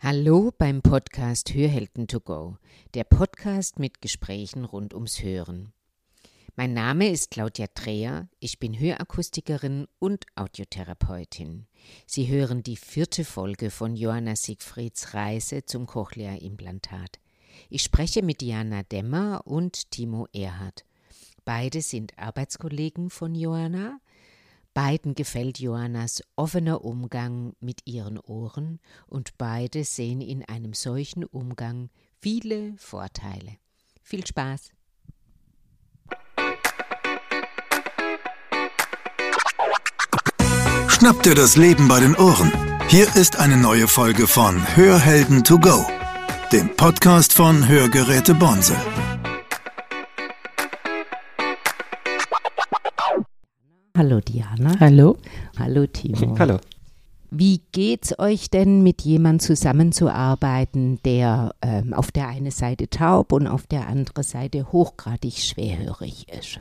Hallo beim Podcast Hörhelden to go, der Podcast mit Gesprächen rund ums Hören. Mein Name ist Claudia Dreher, ich bin Hörakustikerin und Audiotherapeutin. Sie hören die vierte Folge von Johanna Siegfrieds Reise zum Cochlea-Implantat. Ich spreche mit Diana Demmer und Timo Erhardt. Beide sind Arbeitskollegen von Johanna, Beiden gefällt Johannas offener Umgang mit ihren Ohren und beide sehen in einem solchen Umgang viele Vorteile. Viel Spaß! Schnapp dir das Leben bei den Ohren. Hier ist eine neue Folge von Hörhelden to go, dem Podcast von Hörgeräte Bonse. Hallo Diana. Hallo. Hallo Timo. Hallo. Wie geht's euch denn, mit jemandem zusammenzuarbeiten, der ähm, auf der einen Seite taub und auf der anderen Seite hochgradig schwerhörig ist?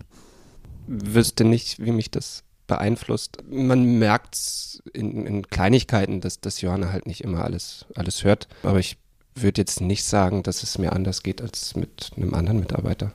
Wüsste nicht, wie mich das beeinflusst. Man merkt es in, in, Kleinigkeiten, dass, dass Johanna halt nicht immer alles, alles hört. Aber ich würde jetzt nicht sagen, dass es mir anders geht als mit einem anderen Mitarbeiter.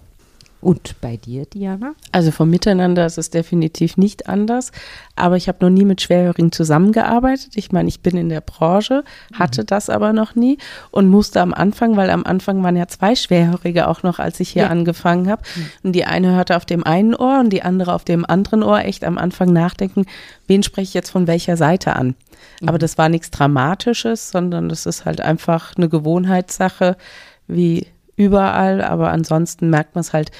Und bei dir, Diana? Also vom Miteinander ist es definitiv nicht anders. Aber ich habe noch nie mit Schwerhörigen zusammengearbeitet. Ich meine, ich bin in der Branche, hatte mhm. das aber noch nie und musste am Anfang, weil am Anfang waren ja zwei Schwerhörige auch noch, als ich hier ja. angefangen habe. Mhm. Und die eine hörte auf dem einen Ohr und die andere auf dem anderen Ohr echt am Anfang nachdenken, wen spreche ich jetzt von welcher Seite an. Mhm. Aber das war nichts Dramatisches, sondern das ist halt einfach eine Gewohnheitssache, wie überall, aber ansonsten merkt man es halt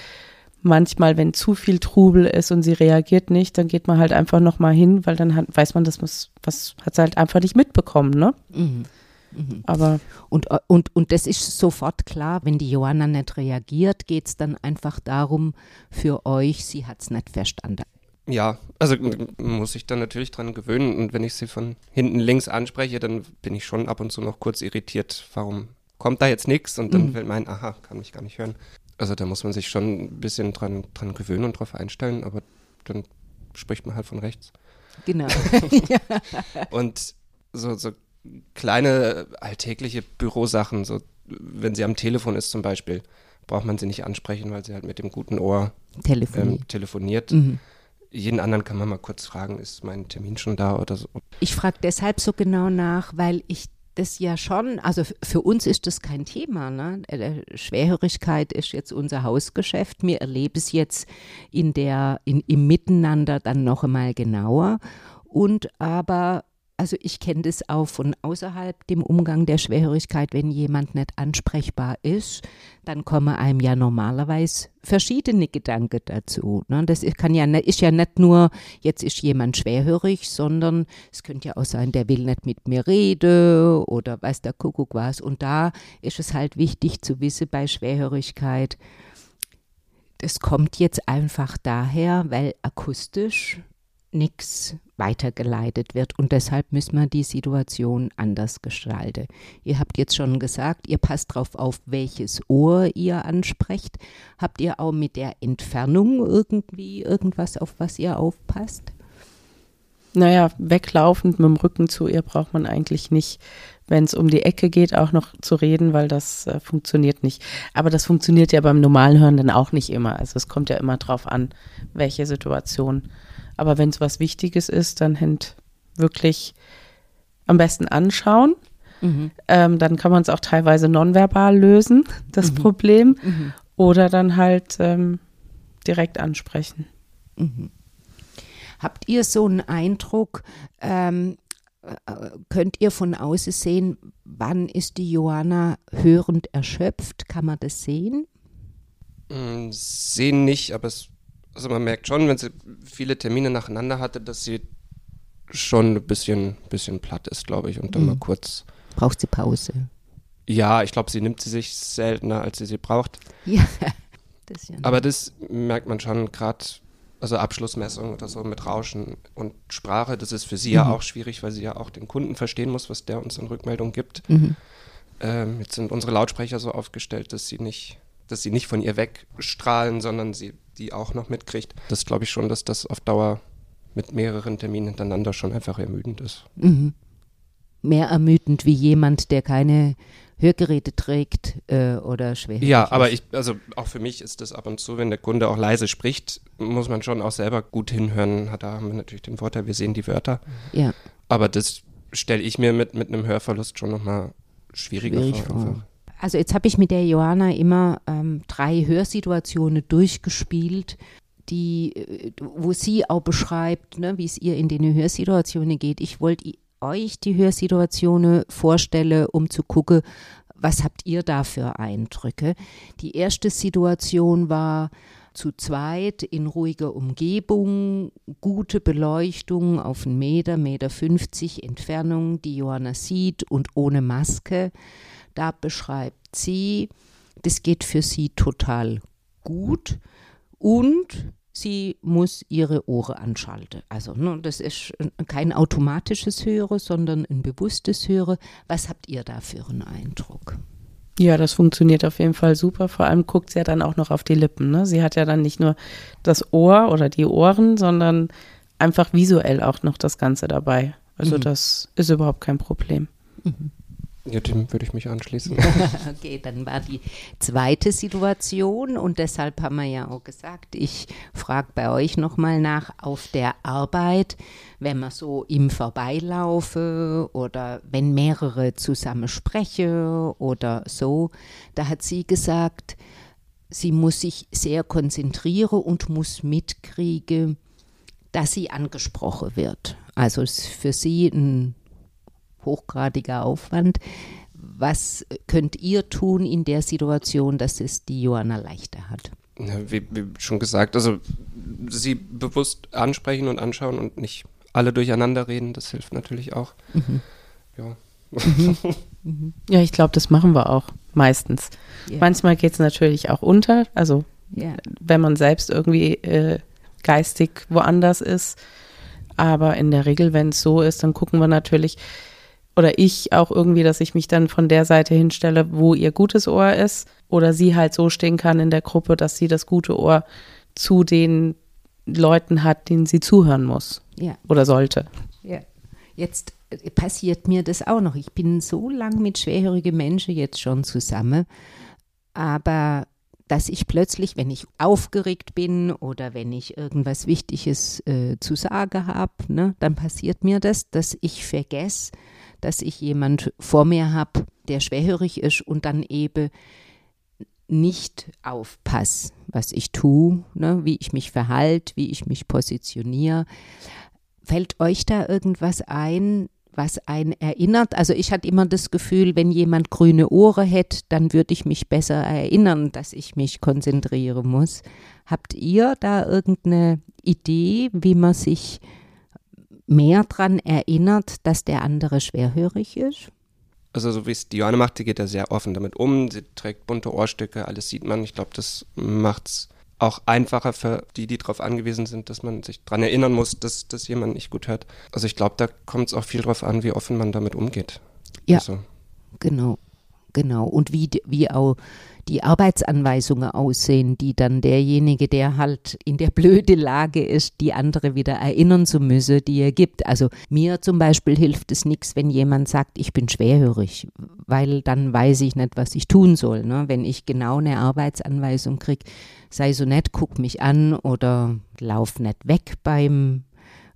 manchmal, wenn zu viel Trubel ist und sie reagiert nicht, dann geht man halt einfach nochmal hin, weil dann hat, weiß man, dass was hat sie halt einfach nicht mitbekommen, ne? Mhm. Mhm. Aber und, und, und das ist sofort klar, wenn die Johanna nicht reagiert, geht es dann einfach darum für euch, sie hat es nicht verstanden. Ja, also muss ich dann natürlich dran gewöhnen und wenn ich sie von hinten links anspreche, dann bin ich schon ab und zu noch kurz irritiert, warum kommt da jetzt nichts und dann mhm. will mein, aha, kann mich gar nicht hören. Also da muss man sich schon ein bisschen dran, dran gewöhnen und drauf einstellen, aber dann spricht man halt von rechts. Genau. und so, so kleine alltägliche Bürosachen, so wenn sie am Telefon ist zum Beispiel, braucht man sie nicht ansprechen, weil sie halt mit dem guten Ohr telefoniert. Ähm, telefoniert. Mhm. Jeden anderen kann man mal kurz fragen, ist mein Termin schon da oder so. Ich frage deshalb so genau nach, weil ich das ja schon, also für uns ist das kein Thema. Ne? Äh, Schwerhörigkeit ist jetzt unser Hausgeschäft. Wir erleben es jetzt in der, in, im Miteinander dann noch einmal genauer. Und aber also ich kenne das auch von außerhalb dem Umgang der Schwerhörigkeit, wenn jemand nicht ansprechbar ist, dann kommen einem ja normalerweise verschiedene Gedanken dazu. Ne? Das kann ja, ist ja nicht nur, jetzt ist jemand schwerhörig, sondern es könnte ja auch sein, der will nicht mit mir reden oder weiß der Kuckuck was. Und da ist es halt wichtig zu wissen bei Schwerhörigkeit, das kommt jetzt einfach daher, weil akustisch nichts weitergeleitet wird und deshalb müssen wir die Situation anders gestalten. Ihr habt jetzt schon gesagt, ihr passt darauf auf, welches Ohr ihr ansprecht. Habt ihr auch mit der Entfernung irgendwie irgendwas, auf was ihr aufpasst? Naja, weglaufend mit dem Rücken zu ihr braucht man eigentlich nicht, wenn es um die Ecke geht, auch noch zu reden, weil das äh, funktioniert nicht. Aber das funktioniert ja beim normalen Hören dann auch nicht immer. Also es kommt ja immer drauf an, welche Situation aber wenn es was Wichtiges ist, dann hängt wirklich am besten anschauen. Mhm. Ähm, dann kann man es auch teilweise nonverbal lösen, das mhm. Problem. Mhm. Oder dann halt ähm, direkt ansprechen. Mhm. Habt ihr so einen Eindruck, ähm, äh, könnt ihr von außen sehen, wann ist die Johanna hörend erschöpft? Kann man das sehen? Mm, sehen nicht, aber es also man merkt schon, wenn sie viele Termine nacheinander hatte, dass sie schon ein bisschen, bisschen platt ist, glaube ich, und dann mhm. mal kurz. Braucht sie Pause? Ja, ich glaube, sie nimmt sie sich seltener, als sie sie braucht. Ja, das ja. Aber das merkt man schon gerade, also Abschlussmessung oder so mit Rauschen und Sprache, das ist für sie mhm. ja auch schwierig, weil sie ja auch den Kunden verstehen muss, was der uns in Rückmeldung gibt. Mhm. Ähm, jetzt sind unsere Lautsprecher so aufgestellt, dass sie nicht, dass sie nicht von ihr wegstrahlen, sondern sie die auch noch mitkriegt. Das glaube ich schon, dass das auf Dauer mit mehreren Terminen hintereinander schon einfach ermüdend ist. Mhm. mehr ermüdend wie jemand, der keine Hörgeräte trägt äh, oder schwer. Ja, aber ich, also auch für mich ist das ab und zu, wenn der Kunde auch leise spricht, muss man schon auch selber gut hinhören. Da haben wir natürlich den Vorteil, wir sehen die Wörter. Ja. Aber das stelle ich mir mit, mit einem Hörverlust schon nochmal schwieriger Schwierig vor. vor. Also jetzt habe ich mit der Johanna immer ähm, drei Hörsituationen durchgespielt, die, äh, wo sie auch beschreibt, ne, wie es ihr in den Hörsituationen geht. Ich wollte euch die Hörsituationen vorstellen, um zu gucken, was habt ihr da für Eindrücke. Die erste Situation war zu zweit in ruhiger Umgebung, gute Beleuchtung auf einen Meter, Meter 50 Entfernung, die Johanna sieht und ohne Maske. Da beschreibt sie, das geht für sie total gut und sie muss ihre Ohren anschalten. Also ne, das ist kein automatisches Hören, sondern ein bewusstes Hören. Was habt ihr da für einen Eindruck? Ja, das funktioniert auf jeden Fall super. Vor allem guckt sie ja dann auch noch auf die Lippen. Ne? Sie hat ja dann nicht nur das Ohr oder die Ohren, sondern einfach visuell auch noch das Ganze dabei. Also Mhm. das ist überhaupt kein Problem. Ja, dem würde ich mich anschließen. Okay, dann war die zweite Situation und deshalb haben wir ja auch gesagt, ich frage bei euch nochmal nach auf der Arbeit, wenn man so im Vorbeilaufe oder wenn mehrere zusammen sprechen oder so, da hat sie gesagt, sie muss sich sehr konzentrieren und muss mitkriegen, dass sie angesprochen wird. Also für sie ein hochgradiger Aufwand. Was könnt ihr tun in der Situation, dass es die Johanna leichter hat? Wie, wie schon gesagt, also sie bewusst ansprechen und anschauen und nicht alle durcheinander reden, das hilft natürlich auch. Ja. Ja, ich glaube, das machen wir auch meistens. Ja. Manchmal geht es natürlich auch unter. Also Ja. wenn man selbst irgendwie äh, geistig woanders ist. Aber in der Regel, wenn es so ist, dann gucken wir natürlich, oder ich auch irgendwie, dass ich mich dann von der Seite hinstelle, wo ihr gutes Ohr ist. Oder sie halt so stehen kann in der Gruppe, dass sie das gute Ohr zu den Leuten hat, denen sie zuhören muss Ja. oder sollte. Ja. Jetzt äh, passiert mir das auch noch. Ich bin so lang mit schwerhörigen Menschen jetzt schon zusammen, aber dass ich plötzlich, wenn ich aufgeregt bin oder wenn ich irgendwas Wichtiges äh, zu sagen habe, ne, dann passiert mir das, dass ich vergesse, dass ich jemand vor mir habe, der schwerhörig ist und dann eben nicht aufpasse, was ich tue, ne, wie ich mich verhalte, wie ich mich positioniere. Fällt euch da irgendwas ein, was einen erinnert? Also ich hatte immer das Gefühl, wenn jemand grüne Ohren hätte, dann würde ich mich besser erinnern, dass ich mich konzentrieren muss. Habt ihr da irgendeine Idee, wie man sich mehr daran erinnert, dass der andere schwerhörig ist? Also so wie es die Johanna macht, die geht da sehr offen damit um. Sie trägt bunte Ohrstücke, alles sieht man. Ich glaube, das macht es auch einfacher für die, die darauf angewiesen sind, dass man sich daran erinnern muss, dass, dass jemand nicht gut hört. Also ich glaube, da kommt es auch viel drauf an, wie offen man damit umgeht. Ja. Also, Genau, genau. Und wie, wie auch die Arbeitsanweisungen aussehen, die dann derjenige, der halt in der blöde Lage ist, die andere wieder erinnern zu müssen, die er gibt. Also mir zum Beispiel hilft es nichts, wenn jemand sagt, ich bin schwerhörig, weil dann weiß ich nicht, was ich tun soll. Ne? Wenn ich genau eine Arbeitsanweisung kriege, sei so nett, guck mich an oder lauf nicht weg beim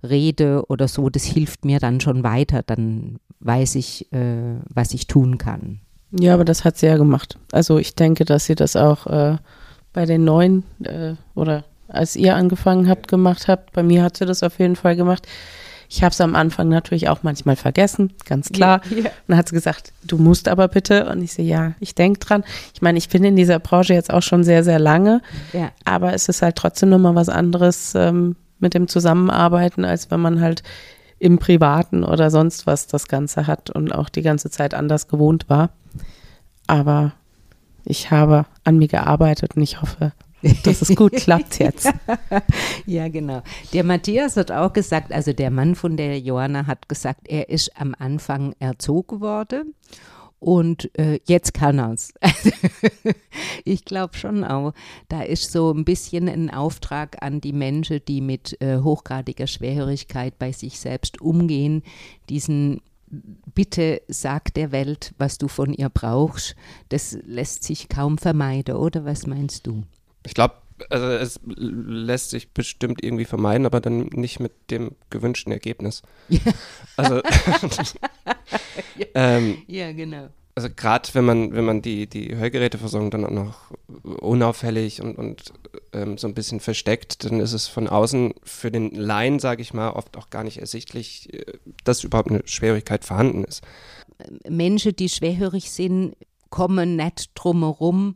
Rede oder so, das hilft mir dann schon weiter. Dann weiß ich, äh, was ich tun kann. Ja, aber das hat sie ja gemacht. Also ich denke, dass sie das auch äh, bei den neuen äh, oder als ihr angefangen habt, gemacht habt. Bei mir hat sie das auf jeden Fall gemacht. Ich habe es am Anfang natürlich auch manchmal vergessen, ganz klar. Ja, ja. Und dann hat sie gesagt, du musst aber bitte. Und ich so, ja, ich denke dran. Ich meine, ich bin in dieser Branche jetzt auch schon sehr, sehr lange. Ja, Aber es ist halt trotzdem nochmal was anderes ähm, mit dem Zusammenarbeiten, als wenn man halt im Privaten oder sonst was das Ganze hat und auch die ganze Zeit anders gewohnt war. Aber ich habe an mir gearbeitet und ich hoffe, dass es gut klappt jetzt. ja, genau. Der Matthias hat auch gesagt, also der Mann von der Johanna hat gesagt, er ist am Anfang erzogen worden und äh, jetzt kann er es. ich glaube schon auch, da ist so ein bisschen ein Auftrag an die Menschen, die mit äh, hochgradiger Schwerhörigkeit bei sich selbst umgehen, diesen bitte sag der Welt, was du von ihr brauchst. Das lässt sich kaum vermeiden, oder was meinst du? Ich glaube, also es lässt sich bestimmt irgendwie vermeiden, aber dann nicht mit dem gewünschten Ergebnis. Ja. Also ja. ähm, ja, genau. Also gerade wenn man, wenn man die, die Hörgeräteversorgung dann auch noch unauffällig und, und ähm, so ein bisschen versteckt, dann ist es von außen für den Laien, sage ich mal, oft auch gar nicht ersichtlich, äh, dass überhaupt eine Schwierigkeit vorhanden ist. Menschen, die schwerhörig sind, kommen nicht drumherum,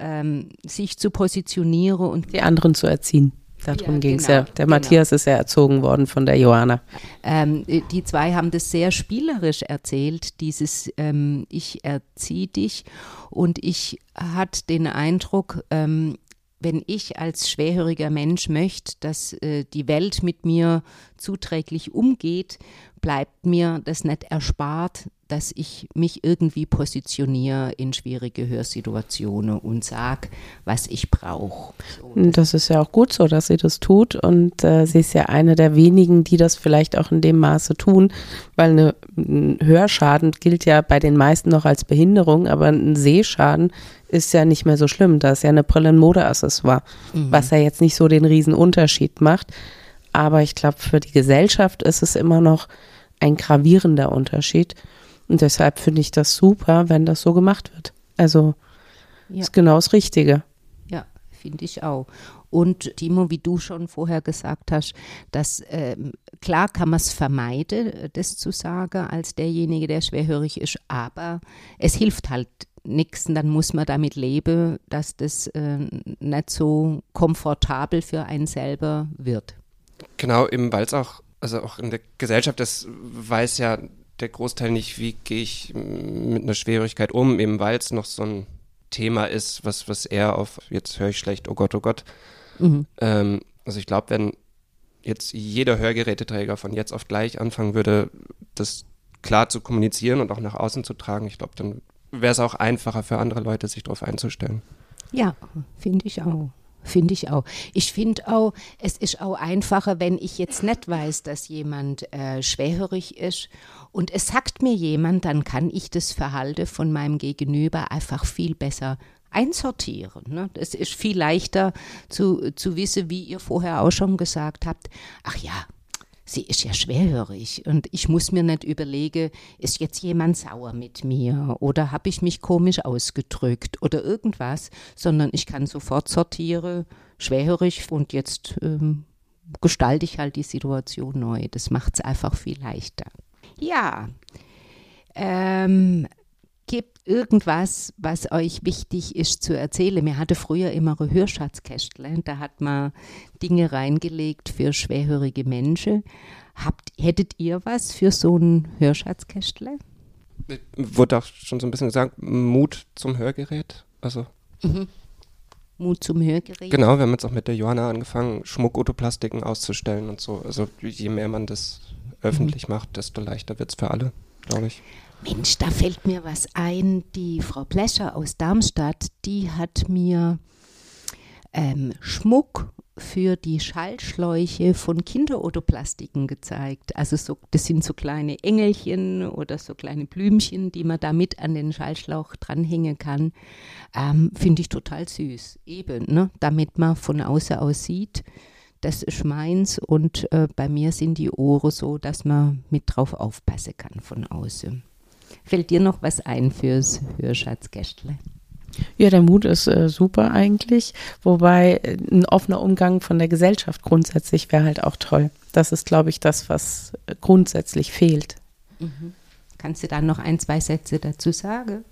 ähm, sich zu positionieren und die anderen zu erziehen. Darum ja, ging es genau, ja. Der genau. Matthias ist ja erzogen worden von der Johanna. Ähm, die zwei haben das sehr spielerisch erzählt, dieses ähm, Ich erziehe dich. Und ich hatte den Eindruck, ähm, wenn ich als schwerhöriger Mensch möchte, dass äh, die Welt mit mir zuträglich umgeht, bleibt mir das nicht erspart, dass ich mich irgendwie positioniere in schwierige Hörsituationen und sage, was ich brauche. So, das ist ja auch gut so, dass sie das tut und äh, sie ist ja eine der wenigen, die das vielleicht auch in dem Maße tun, weil eine, ein Hörschaden gilt ja bei den meisten noch als Behinderung, aber ein Sehschaden ist ja nicht mehr so schlimm. Da ist ja eine Brille ein Modeaccessoire, mhm. was ja jetzt nicht so den riesen Unterschied macht. Aber ich glaube, für die Gesellschaft ist es immer noch ein gravierender Unterschied. Und deshalb finde ich das super, wenn das so gemacht wird. Also ja. ist genau das Richtige. Ja, finde ich auch. Und Timo, wie du schon vorher gesagt hast, dass ähm, klar kann man es vermeiden, das zu sagen, als derjenige, der schwerhörig ist, aber es hilft halt nichts und dann muss man damit leben, dass das äh, nicht so komfortabel für einen selber wird. Genau, eben weil es auch, also auch in der Gesellschaft, das weiß ja der Großteil nicht, wie gehe ich mit einer Schwierigkeit um, eben weil es noch so ein Thema ist, was, was eher auf, jetzt höre ich schlecht, oh Gott, oh Gott. Mhm. Ähm, also ich glaube, wenn jetzt jeder Hörgeräteträger von jetzt auf gleich anfangen würde, das klar zu kommunizieren und auch nach außen zu tragen, ich glaube, dann wäre es auch einfacher für andere Leute, sich darauf einzustellen. Ja, finde ich auch. Finde ich auch. Ich finde auch, es ist auch einfacher, wenn ich jetzt nicht weiß, dass jemand äh, schwerhörig ist und es sagt mir jemand, dann kann ich das Verhalten von meinem Gegenüber einfach viel besser einsortieren. Ne? Es ist viel leichter zu, zu wissen, wie ihr vorher auch schon gesagt habt, ach ja, sie ist ja schwerhörig und ich muss mir nicht überlegen, ist jetzt jemand sauer mit mir oder habe ich mich komisch ausgedrückt oder irgendwas, sondern ich kann sofort sortieren, schwerhörig und jetzt ähm, gestalte ich halt die Situation neu. Das macht es einfach viel leichter. Ja, ähm, gibt irgendwas, was euch wichtig ist zu erzählen. Mir hatte früher immer ein Hörschatzkästle. Da hat man Dinge reingelegt für schwerhörige Menschen. Habt, hättet ihr was für so ein Hörschatzkästle? Wurde auch schon so ein bisschen gesagt, Mut zum Hörgerät. Also. Mhm. Mut zum Hörgerät. Genau, wir haben jetzt auch mit der Johanna angefangen, Schmuckotoplastiken auszustellen und so. Also je mehr man das öffentlich mhm. macht, desto leichter wird es für alle, glaube ich. Mensch, da fällt mir was ein. Die Frau Plescher aus Darmstadt, die hat mir ähm, Schmuck für die Schallschläuche von Kinderotoplastiken gezeigt. Also so, das sind so kleine Engelchen oder so kleine Blümchen, die man da mit an den Schallschlauch dranhängen kann. Ähm, Finde ich total süß. Eben, ne? damit man von außen aus sieht, das ist meins und äh, bei mir sind die Ohren so, dass man mit drauf aufpassen kann von außen. Fällt dir noch was ein fürs Hörschatzgästle? Ja, der Mut ist äh, super eigentlich, wobei äh, ein offener Umgang von der Gesellschaft grundsätzlich wäre halt auch toll. Das ist, glaube ich, das, was äh, grundsätzlich fehlt. Mhm. Kannst du da noch ein, zwei Sätze dazu sagen?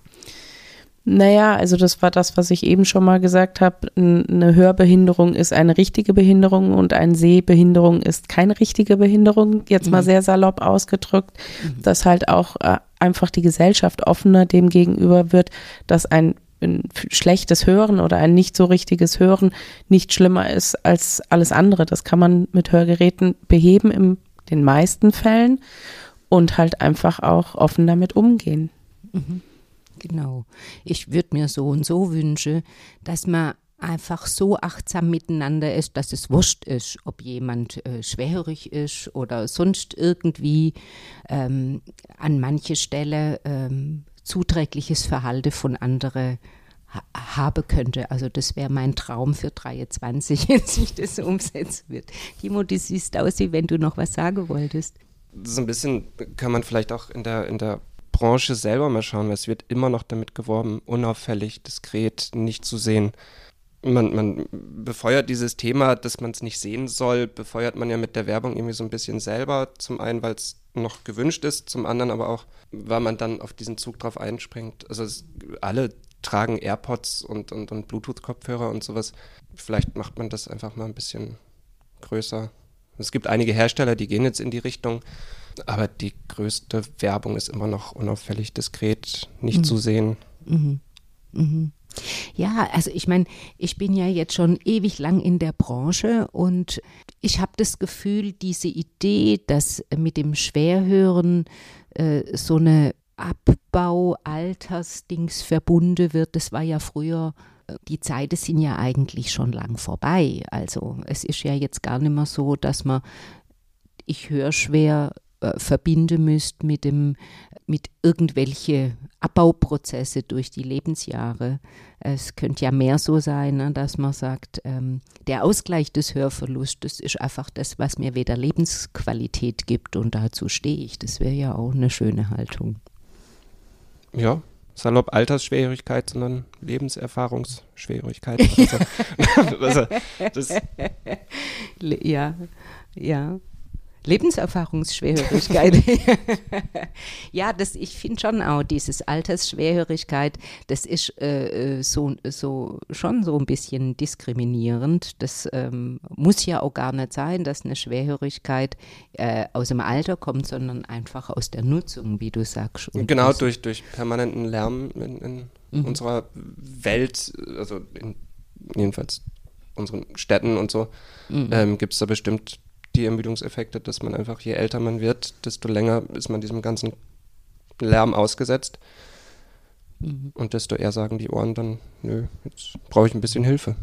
Naja, also das war das, was ich eben schon mal gesagt habe. Eine Hörbehinderung ist eine richtige Behinderung und eine Sehbehinderung ist keine richtige Behinderung, jetzt mhm. mal sehr salopp ausgedrückt, mhm. dass halt auch äh, einfach die Gesellschaft offener dem gegenüber wird, dass ein, ein schlechtes Hören oder ein nicht so richtiges Hören nicht schlimmer ist als alles andere. Das kann man mit Hörgeräten beheben in den meisten Fällen und halt einfach auch offen damit umgehen. Mhm. Genau. Ich würde mir so und so wünschen, dass man einfach so achtsam miteinander ist, dass es wurscht ist, ob jemand äh, schwerhörig ist oder sonst irgendwie ähm, an manche Stelle ähm, zuträgliches Verhalten von anderen ha habe könnte. Also das wäre mein Traum für 23, wenn sich das umsetzen wird. Timo, du siehst aus, wie wenn du noch was sagen wolltest. So ein bisschen kann man vielleicht auch in der, in der Branche selber mal schauen, weil es wird immer noch damit geworben, unauffällig, diskret, nicht zu sehen. Man, man befeuert dieses Thema, dass man es nicht sehen soll, befeuert man ja mit der Werbung irgendwie so ein bisschen selber. Zum einen, weil es noch gewünscht ist, zum anderen aber auch, weil man dann auf diesen Zug drauf einspringt. Also es, alle tragen AirPods und, und, und Bluetooth-Kopfhörer und sowas. Vielleicht macht man das einfach mal ein bisschen größer. Es gibt einige Hersteller, die gehen jetzt in die Richtung, aber die größte Werbung ist immer noch unauffällig diskret, nicht mhm. zu sehen. Mhm. Mhm. Ja, also ich meine, ich bin ja jetzt schon ewig lang in der Branche und ich habe das Gefühl, diese Idee, dass mit dem Schwerhören äh, so eine Abbau-Altersdings verbunden wird, das war ja früher die Zeiten sind ja eigentlich schon lang vorbei. Also es ist ja jetzt gar nicht mehr so, dass man, ich höre schwer, äh, verbinden müsst mit dem mit irgendwelche Abbauprozesse durch die Lebensjahre. Es könnte ja mehr so sein, ne, dass man sagt, ähm, der Ausgleich des Hörverlustes ist einfach das, was mir wieder Lebensqualität gibt und dazu stehe ich. Das wäre ja auch eine schöne Haltung. Ja, salopp Altersschwierigkeit, sondern Lebenserfahrungsschwierigkeit. also, das ja, ja. Lebenserfahrungsschwerhörigkeit. ja, das, ich finde schon auch, dieses Altersschwerhörigkeit, das ist äh, äh, so, so schon so ein bisschen diskriminierend. Das ähm, muss ja auch gar nicht sein, dass eine Schwerhörigkeit äh, aus dem Alter kommt, sondern einfach aus der Nutzung, wie du sagst. Genau, durch, durch permanenten Lärm in, in mhm. unserer Welt, also in, jedenfalls unseren Städten und so, mhm. ähm, gibt es da bestimmt die Ermüdungseffekte, dass man einfach, je älter man wird, desto länger ist man diesem ganzen Lärm ausgesetzt. Mhm. Und desto eher sagen die Ohren dann, nö, jetzt brauche ich ein bisschen Hilfe.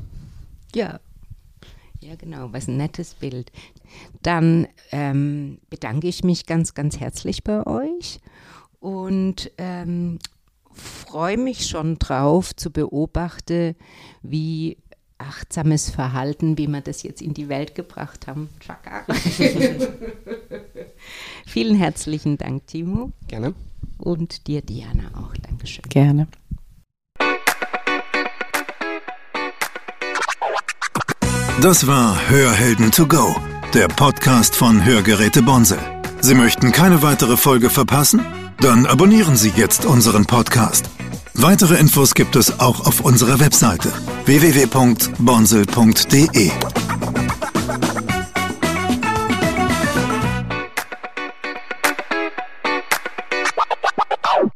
Ja. Ja, genau, was ein nettes Bild. Dann ähm, bedanke ich mich ganz, ganz herzlich bei euch und ähm, freue mich schon drauf zu beobachten, wie achtsames Verhalten, wie wir das jetzt in die Welt gebracht haben. Vielen herzlichen Dank, Timo. Gerne. Und dir, Diana, auch. Dankeschön. Gerne. Das war Hörhelden to go, der Podcast von Hörgeräte Bonse. Sie möchten keine weitere Folge verpassen? Dann abonnieren Sie jetzt unseren Podcast. Weitere Infos gibt es auch auf unserer Webseite www.bonsel.de.